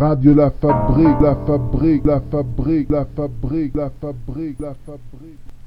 Radio La Fabrique, La Fabrique, La Fabrique, La Fabrique, La Fabrique, La Fabrique.